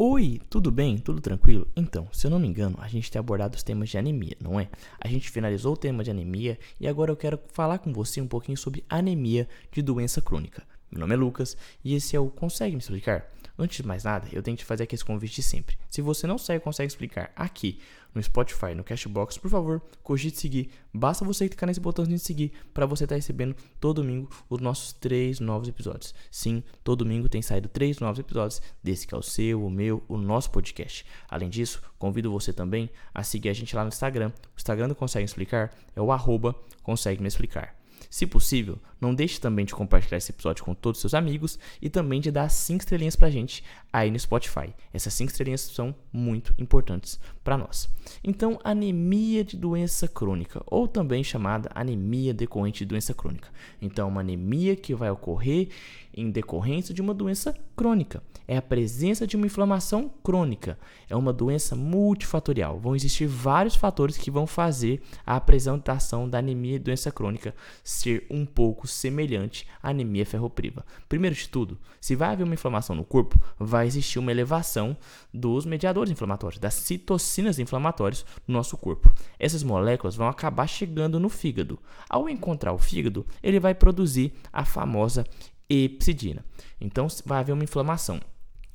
Oi, tudo bem? Tudo tranquilo? Então, se eu não me engano, a gente tem abordado os temas de anemia, não é? A gente finalizou o tema de anemia e agora eu quero falar com você um pouquinho sobre anemia de doença crônica. Meu nome é Lucas e esse é o Consegue Me Explicar? Antes de mais nada, eu tenho que te fazer aqui esse convite de sempre. Se você não sabe consegue explicar aqui no Spotify, no Cashbox, por favor, cogite seguir. Basta você clicar nesse botãozinho de seguir para você estar tá recebendo todo domingo os nossos três novos episódios. Sim, todo domingo tem saído três novos episódios desse que é o seu, o meu, o nosso podcast. Além disso, convido você também a seguir a gente lá no Instagram. O Instagram do Consegue Explicar é o arroba Consegue Me Explicar. Se possível, não deixe também de compartilhar esse episódio com todos os seus amigos e também de dar 5 estrelinhas pra gente aí no Spotify. Essas 5 estrelinhas são muito importantes para nós. Então, anemia de doença crônica, ou também chamada anemia decorrente de doença crônica. Então, uma anemia que vai ocorrer em decorrência de uma doença crônica. É a presença de uma inflamação crônica. É uma doença multifatorial. Vão existir vários fatores que vão fazer a apresentação da anemia de doença crônica ser um pouco semelhante à anemia ferropriva. Primeiro de tudo, se vai haver uma inflamação no corpo, vai existir uma elevação dos mediadores inflamatórios, das citocinas inflamatórias no nosso corpo. Essas moléculas vão acabar chegando no fígado. Ao encontrar o fígado, ele vai produzir a famosa epsidina. Então vai haver uma inflamação.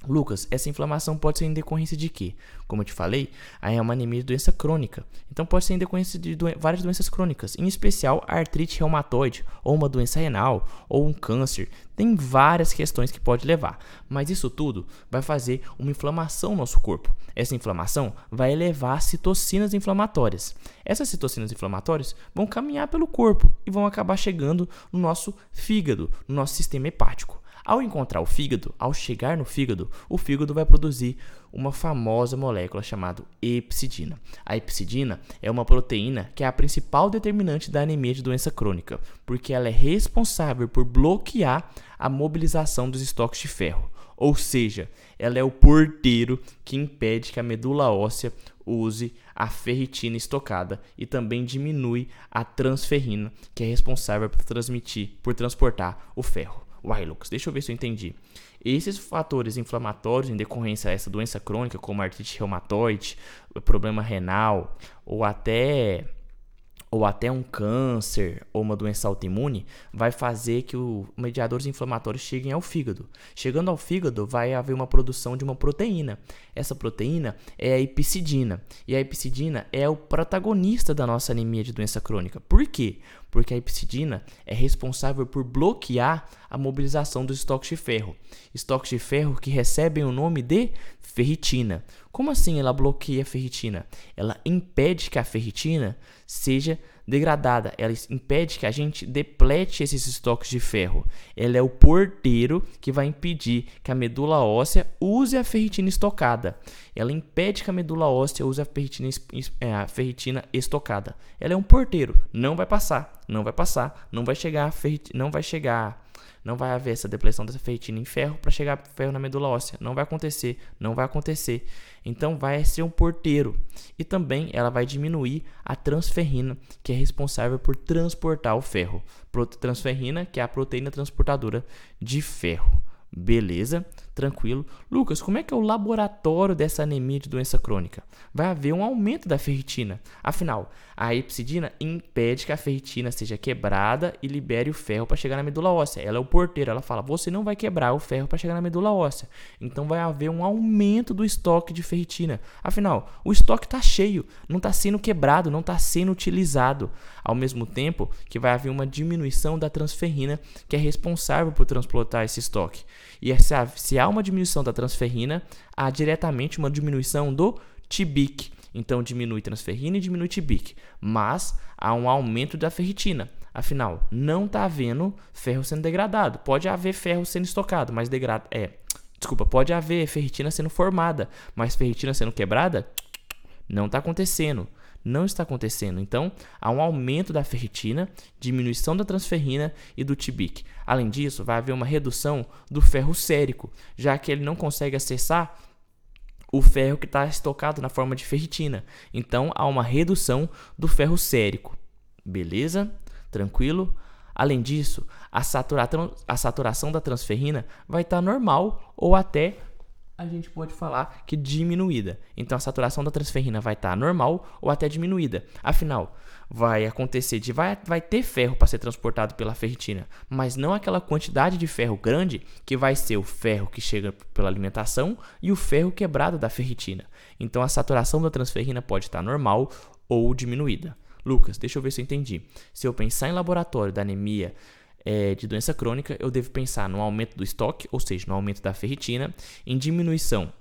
Lucas, essa inflamação pode ser em decorrência de quê? Como eu te falei, é uma anemia de doença crônica. Então pode ser em decorrência de várias doenças crônicas, em especial artrite reumatoide, ou uma doença renal, ou um câncer. Tem várias questões que pode levar, mas isso tudo vai fazer uma inflamação no nosso corpo. Essa inflamação vai elevar citocinas inflamatórias. Essas citocinas inflamatórias vão caminhar pelo corpo e vão acabar chegando no nosso fígado, no nosso sistema hepático. Ao encontrar o fígado, ao chegar no fígado, o fígado vai produzir uma famosa molécula chamada epsidina. A epsidina é uma proteína que é a principal determinante da anemia de doença crônica, porque ela é responsável por bloquear a mobilização dos estoques de ferro. Ou seja, ela é o porteiro que impede que a medula óssea use a ferritina estocada e também diminui a transferrina, que é responsável por transmitir, por transportar o ferro. Lucas, deixa eu ver se eu entendi. Esses fatores inflamatórios em decorrência dessa doença crônica, como artrite reumatoide, problema renal ou até ou até um câncer ou uma doença autoimune, vai fazer que os mediadores inflamatórios cheguem ao fígado. Chegando ao fígado, vai haver uma produção de uma proteína. Essa proteína é a epicidina. E a epicidina é o protagonista da nossa anemia de doença crônica. Por quê? Porque a epicidina é responsável por bloquear a mobilização dos estoques de ferro. Estoques de ferro que recebem o nome de ferritina. Como assim ela bloqueia a ferritina? Ela impede que a ferritina seja degradada, ela impede que a gente deplete esses estoques de ferro. Ela é o porteiro que vai impedir que a medula óssea use a ferritina estocada. Ela impede que a medula óssea use a ferritina, é, a ferritina estocada. Ela é um porteiro, não vai passar, não vai passar, não vai chegar, não vai chegar não vai haver essa depressão dessa ferritina em ferro para chegar ferro na medula óssea. Não vai acontecer, não vai acontecer. Então vai ser um porteiro. E também ela vai diminuir a transferrina, que é responsável por transportar o ferro. Transferrina, que é a proteína transportadora de ferro. Beleza, tranquilo. Lucas, como é que é o laboratório dessa anemia de doença crônica? Vai haver um aumento da ferritina. Afinal, a epsidina impede que a ferritina seja quebrada e libere o ferro para chegar na medula óssea. Ela é o porteiro, ela fala: "Você não vai quebrar o ferro para chegar na medula óssea". Então vai haver um aumento do estoque de ferritina. Afinal, o estoque está cheio, não está sendo quebrado, não está sendo utilizado. Ao mesmo tempo que vai haver uma diminuição da transferrina, que é responsável por transportar esse estoque. E se há, se há uma diminuição da transferrina, há diretamente uma diminuição do TBIC. Então diminui transferrina e diminui TBIC. Mas há um aumento da ferritina. Afinal, não está havendo ferro sendo degradado. Pode haver ferro sendo estocado, mas degrada. É, desculpa, pode haver ferritina sendo formada, mas ferritina sendo quebrada não está acontecendo não está acontecendo. Então, há um aumento da ferritina, diminuição da transferrina e do TBIC. Além disso, vai haver uma redução do ferro sérico, já que ele não consegue acessar o ferro que está estocado na forma de ferritina. Então, há uma redução do ferro sérico. Beleza? Tranquilo? Além disso, a, satura a saturação da transferrina vai estar tá normal ou até a gente pode falar que diminuída. Então a saturação da transferrina vai estar tá normal ou até diminuída. Afinal, vai acontecer de vai, vai ter ferro para ser transportado pela ferritina, mas não aquela quantidade de ferro grande que vai ser o ferro que chega pela alimentação e o ferro quebrado da ferritina. Então a saturação da transferrina pode estar tá normal ou diminuída. Lucas, deixa eu ver se eu entendi. Se eu pensar em laboratório da anemia é, de doença crônica, eu devo pensar no aumento do estoque, ou seja, no aumento da ferritina, em diminuição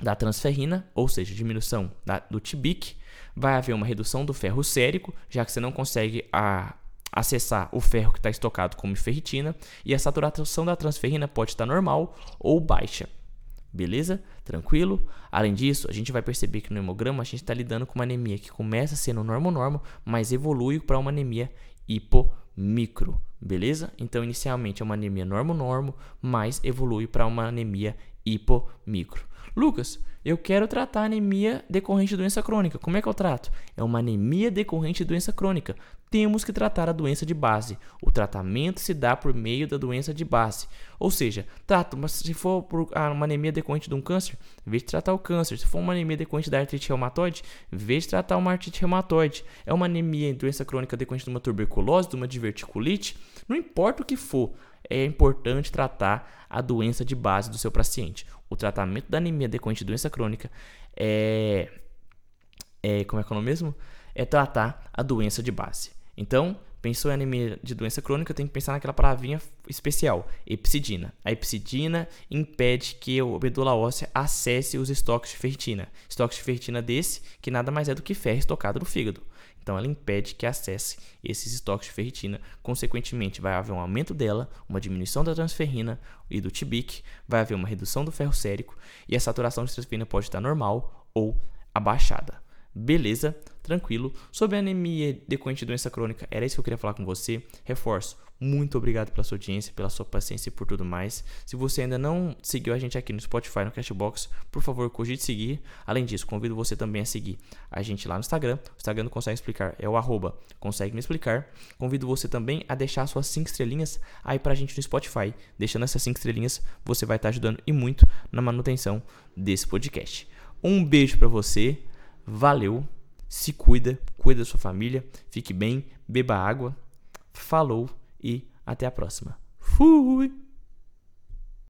da transferrina, ou seja, diminuição da, do TBIC, vai haver uma redução do ferro sérico, já que você não consegue a, acessar o ferro que está estocado como ferritina, e a saturação da transferrina pode estar normal ou baixa. Beleza? Tranquilo? Além disso, a gente vai perceber que no hemograma a gente está lidando com uma anemia que começa sendo normo-normo, mas evolui para uma anemia hipomicro. Beleza? Então, inicialmente é uma anemia normo-normo, mas evolui para uma anemia hipomicro. Lucas, eu quero tratar anemia decorrente de doença crônica. Como é que eu trato? É uma anemia decorrente de doença crônica. Temos que tratar a doença de base. O tratamento se dá por meio da doença de base. Ou seja, trato, mas se for ah, uma anemia decorrente de um câncer, em vez de tratar o câncer. Se for uma anemia decorrente da artrite reumatoide, em vez de tratar uma artrite reumatoide. É uma anemia em doença crônica decorrente de uma tuberculose, de uma diverticulite. Não importa o que for, é importante tratar a doença de base do seu paciente. O tratamento da anemia decorrente de doença crônica é, é como é que é o nome mesmo? É tratar a doença de base. Então, pensou em anemia de doença crônica, tem que pensar naquela palavrinha especial, epsidina. A epsidina impede que a medula óssea acesse os estoques de ferritina. Estoques de ferritina desse, que nada mais é do que ferro estocado no fígado. Então ela impede que acesse esses estoques de ferritina. Consequentemente, vai haver um aumento dela, uma diminuição da transferrina e do TBIC, vai haver uma redução do ferro sérico e a saturação de transferrina pode estar normal ou abaixada. Beleza? Tranquilo. Sobre anemia decorrente de doença crônica, era isso que eu queria falar com você. Reforço, muito obrigado pela sua audiência, pela sua paciência e por tudo mais. Se você ainda não seguiu a gente aqui no Spotify, no Cashbox, por favor, cogite seguir. Além disso, convido você também a seguir a gente lá no Instagram. O Instagram não consegue explicar, é o arroba consegue me explicar. Convido você também a deixar suas 5 estrelinhas aí pra gente no Spotify. Deixando essas 5 estrelinhas, você vai estar ajudando e muito na manutenção desse podcast. Um beijo para você, valeu, se cuida, cuida da sua família, fique bem, beba água. Falou! e até a próxima. Fui!